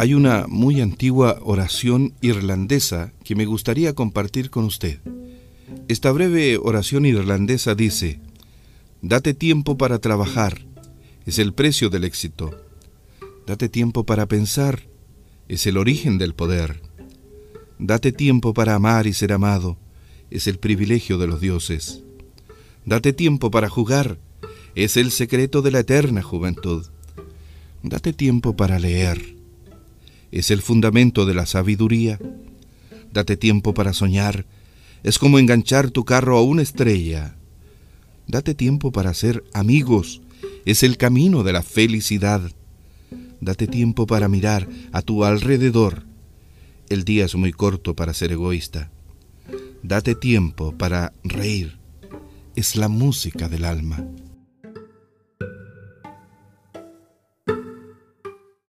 Hay una muy antigua oración irlandesa que me gustaría compartir con usted. Esta breve oración irlandesa dice, Date tiempo para trabajar, es el precio del éxito. Date tiempo para pensar, es el origen del poder. Date tiempo para amar y ser amado, es el privilegio de los dioses. Date tiempo para jugar, es el secreto de la eterna juventud. Date tiempo para leer, es el fundamento de la sabiduría. Date tiempo para soñar, es como enganchar tu carro a una estrella. Date tiempo para ser amigos, es el camino de la felicidad. Date tiempo para mirar a tu alrededor. El día es muy corto para ser egoísta. Date tiempo para reír. Es la música del alma.